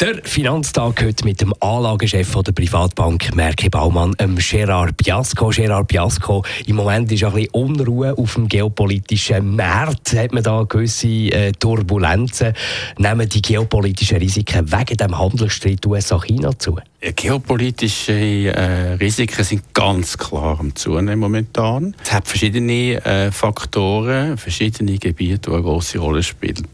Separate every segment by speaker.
Speaker 1: der Finanztag heute mit dem Anlagechef der Privatbank Merke Baumann, ähm Gerard Biasco. Gerard Biasco, im Moment ist ein bisschen Unruhe auf dem geopolitischen Markt. Hat man da gewisse äh, Turbulenzen? Nehmen die geopolitischen Risiken wegen dem Handelsstreit USA-China zu?
Speaker 2: Geopolitische äh, Risiken sind ganz klar am Zunehmen momentan. Es hat verschiedene äh, Faktoren, verschiedene Gebiete, die eine große Rolle spielen.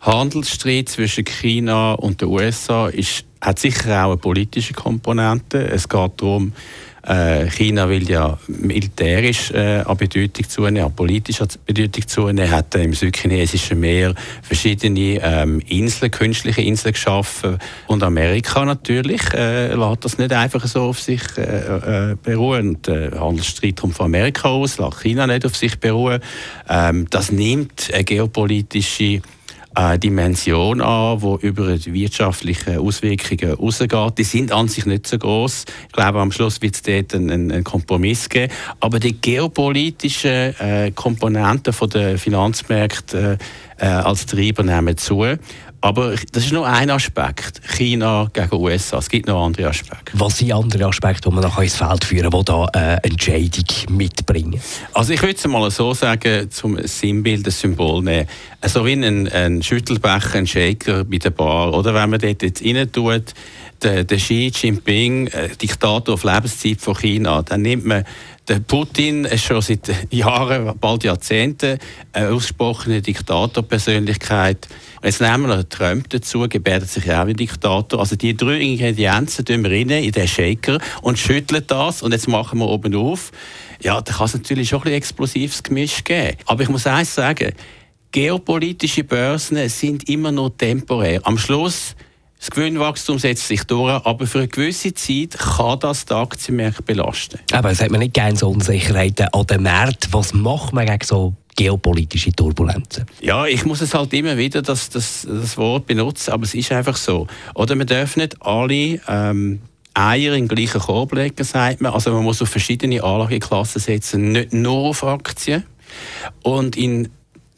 Speaker 2: Handelsstreit zwischen China und den USA ist, hat sicher auch eine politische Komponente. Es geht darum, äh, China will ja militärisch äh, an Bedeutung zunehmen, an politischer Bedeutung zunehmen, hat im südchinesischen Meer verschiedene ähm, Inseln, künstliche Inseln geschaffen und Amerika natürlich äh, lässt das nicht einfach so auf sich äh, äh, beruhen. Der Handelsstreit kommt von Amerika aus, lässt China nicht auf sich beruhen. Ähm, das nimmt eine geopolitische eine Dimension an, die über die wirtschaftlichen Auswirkungen rausgeht. Die sind an sich nicht so groß. Ich glaube, am Schluss wird es dort einen, einen, Kompromiss geben. Aber die geopolitischen äh, Komponenten der Finanzmärkte äh, äh, als Treiber nehmen zu. Aber das ist nur ein Aspekt. China gegen USA. Es gibt noch andere Aspekte.
Speaker 1: Was sind andere Aspekte, die man noch ins Feld führen kann, die da äh, Entscheidung mitbringen?
Speaker 2: Also ich würde es mal so sagen, zum Sinnbild, das Symbol nehmen. So wie ein, ein Schüttelbecher, ein Shaker bei der Bar. Oder wenn man dort jetzt rein tut, der, der Xi Jinping, äh, Diktator auf Lebenszeit von China, dann nimmt man der Putin ist schon seit Jahren, bald Jahrzehnten, eine ausgesprochene Diktatorpersönlichkeit. Jetzt nehmen wir Trump dazu, gebärdet sich auch wie Diktator. Also die drei Ingredienzen tun wir rein in den Shaker und schütteln das und jetzt machen wir oben auf. Ja, da kann es natürlich schon ein explosives Gemisch geben. Aber ich muss eins sagen, geopolitische Börsen sind immer nur temporär. Am Schluss das Gewinnwachstum setzt sich durch, aber für eine gewisse Zeit kann das die Aktienmärkte belasten.
Speaker 1: Aber es hat man nicht gerne so Unsicherheiten an den Märkten. Was macht man gegen so geopolitische Turbulenzen?
Speaker 2: Ja, ich muss es halt immer wieder das, das, das Wort benutzen, aber es ist einfach so. Oder man darf nicht alle ähm, Eier in den gleichen Korb legen, sagt man. Also man muss auf verschiedene Anlageklassen setzen, nicht nur auf Aktien. Und in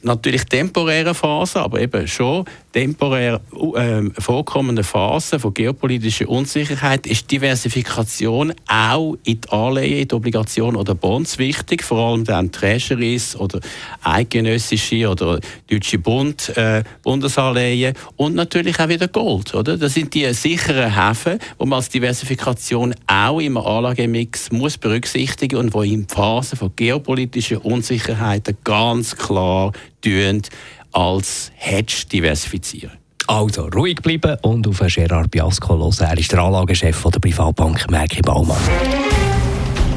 Speaker 2: natürlich temporären Phasen, aber eben schon temporär äh, vorkommenden Phasen von geopolitischer Unsicherheit ist Diversifikation auch in die Anleihen, in die Obligationen oder Bonds wichtig, vor allem dann Treasuries oder eidgenössische oder deutsche Bund, äh, Bundesanleihen und natürlich auch wieder Gold. Oder? Das sind die sicheren Häfen, wo man als Diversifikation auch im Anlagemix muss berücksichtigen und wo in Phasen von geopolitischer Unsicherheit ganz klar als Hedge diversifizieren.
Speaker 1: Also ruhig bleiben und auf Gerard Biasco hören. Er ist der Anlagechef der Privatbank Merki Baumann.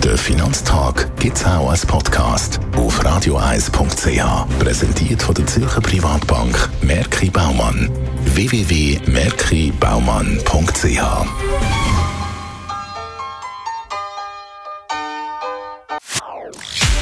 Speaker 3: Der Finanztag gibt es auch als Podcast auf radioeis.ch. Präsentiert von der Zürcher Privatbank Merki Baumann. www.merkibaumann.ch